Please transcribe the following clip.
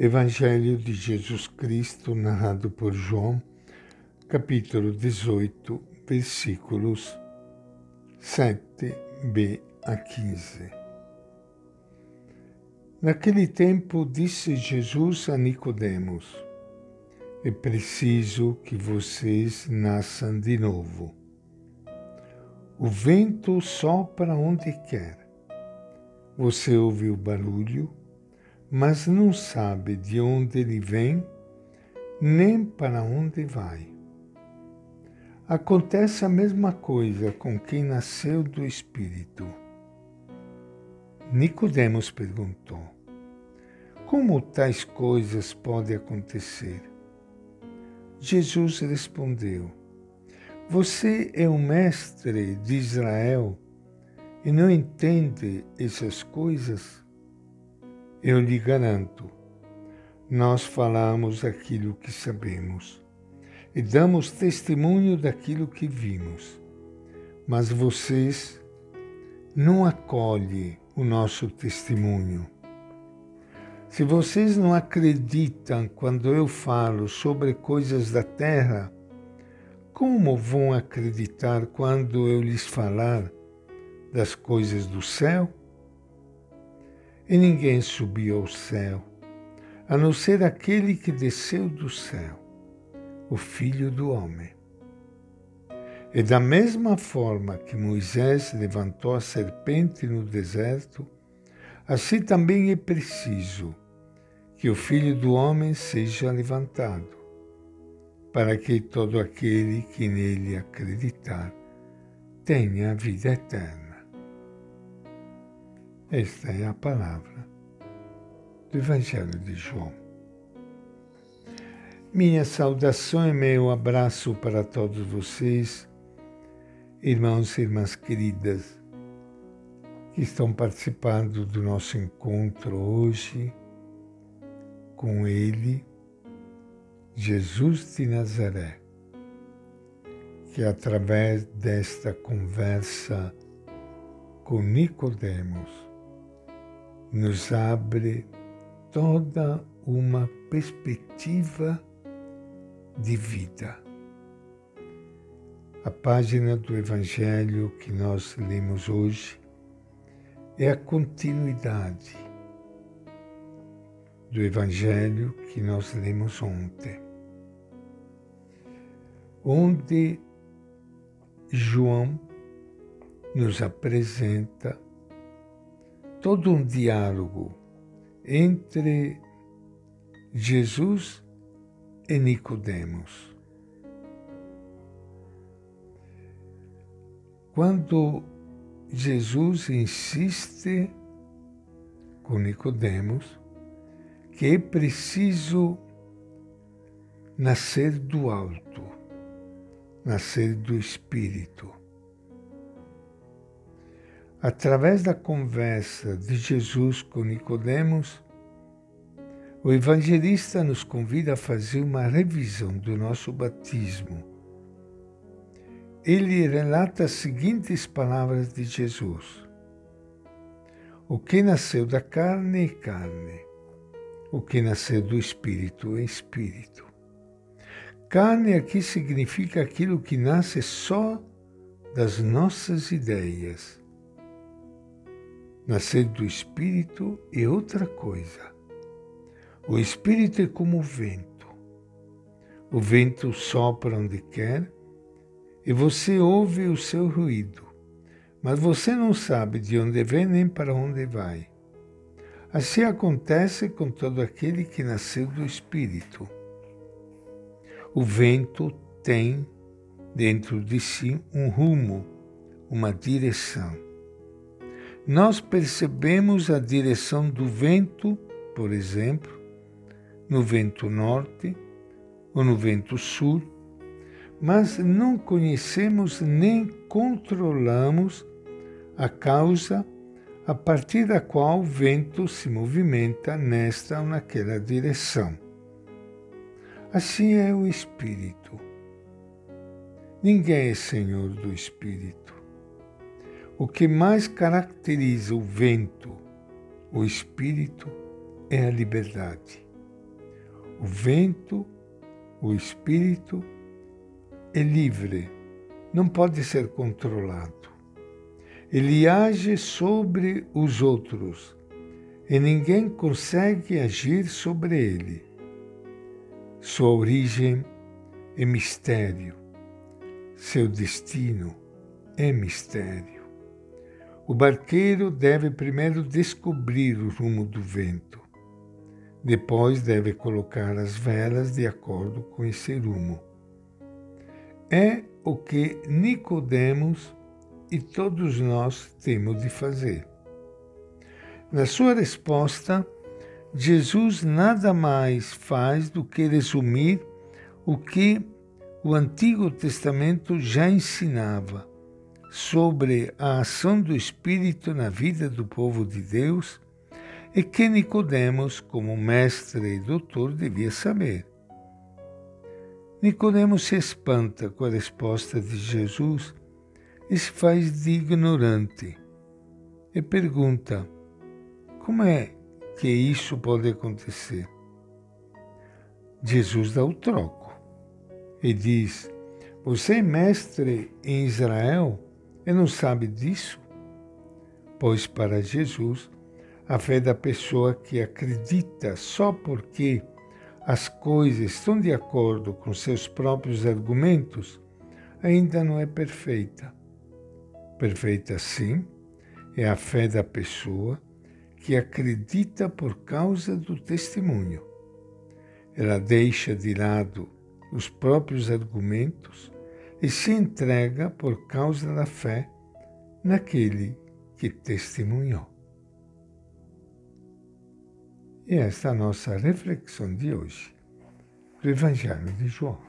Evangelho de Jesus Cristo, narrado por João, capítulo 18, versículos 7b a 15. Naquele tempo disse Jesus a Nicodemos: É preciso que vocês nasçam de novo. O vento sopra onde quer. Você ouve o barulho mas não sabe de onde ele vem nem para onde vai. Acontece a mesma coisa com quem nasceu do Espírito. Nicodemos perguntou: Como tais coisas podem acontecer? Jesus respondeu: Você é um mestre de Israel e não entende essas coisas? Eu lhe garanto, nós falamos aquilo que sabemos e damos testemunho daquilo que vimos, mas vocês não acolhem o nosso testemunho. Se vocês não acreditam quando eu falo sobre coisas da terra, como vão acreditar quando eu lhes falar das coisas do céu? E ninguém subiu ao céu, a não ser aquele que desceu do céu, o Filho do Homem. E da mesma forma que Moisés levantou a serpente no deserto, assim também é preciso que o Filho do Homem seja levantado, para que todo aquele que nele acreditar tenha a vida eterna. Esta é a palavra do Evangelho de João. Minha saudação e meu abraço para todos vocês, irmãos e irmãs queridas, que estão participando do nosso encontro hoje com Ele, Jesus de Nazaré, que através desta conversa com Nicodemos, nos abre toda uma perspectiva de vida. A página do Evangelho que nós lemos hoje é a continuidade do Evangelho que nós lemos ontem, onde João nos apresenta todo um diálogo entre Jesus e Nicodemos. Quando Jesus insiste com Nicodemos que é preciso nascer do alto, nascer do espírito através da conversa de Jesus com Nicodemos, o evangelista nos convida a fazer uma revisão do nosso batismo. Ele relata as seguintes palavras de Jesus: O que nasceu da carne é carne, o que nasceu do espírito é espírito. Carne aqui significa aquilo que nasce só das nossas ideias Nascer do Espírito é outra coisa. O Espírito é como o vento. O vento sopra onde quer e você ouve o seu ruído, mas você não sabe de onde vem nem para onde vai. Assim acontece com todo aquele que nasceu do Espírito. O vento tem dentro de si um rumo, uma direção nós percebemos a direção do vento, por exemplo, no vento norte ou no vento sul, mas não conhecemos nem controlamos a causa a partir da qual o vento se movimenta nesta ou naquela direção. Assim é o Espírito. Ninguém é senhor do Espírito. O que mais caracteriza o vento, o espírito, é a liberdade. O vento, o espírito, é livre, não pode ser controlado. Ele age sobre os outros e ninguém consegue agir sobre ele. Sua origem é mistério, seu destino é mistério. O barqueiro deve primeiro descobrir o rumo do vento. Depois deve colocar as velas de acordo com esse rumo. É o que Nicodemos e todos nós temos de fazer. Na sua resposta, Jesus nada mais faz do que resumir o que o Antigo Testamento já ensinava sobre a ação do Espírito na vida do povo de Deus e que Nicodemos, como mestre e doutor, devia saber. Nicodemos se espanta com a resposta de Jesus e se faz de ignorante e pergunta: como é que isso pode acontecer? Jesus dá o troco e diz: Você é mestre em Israel e não sabe disso? Pois para Jesus, a fé da pessoa que acredita só porque as coisas estão de acordo com seus próprios argumentos, ainda não é perfeita. Perfeita, sim, é a fé da pessoa que acredita por causa do testemunho. Ela deixa de lado os próprios argumentos e se entrega por causa da fé naquele que testemunhou. E esta é a nossa reflexão de hoje do Evangelho de João.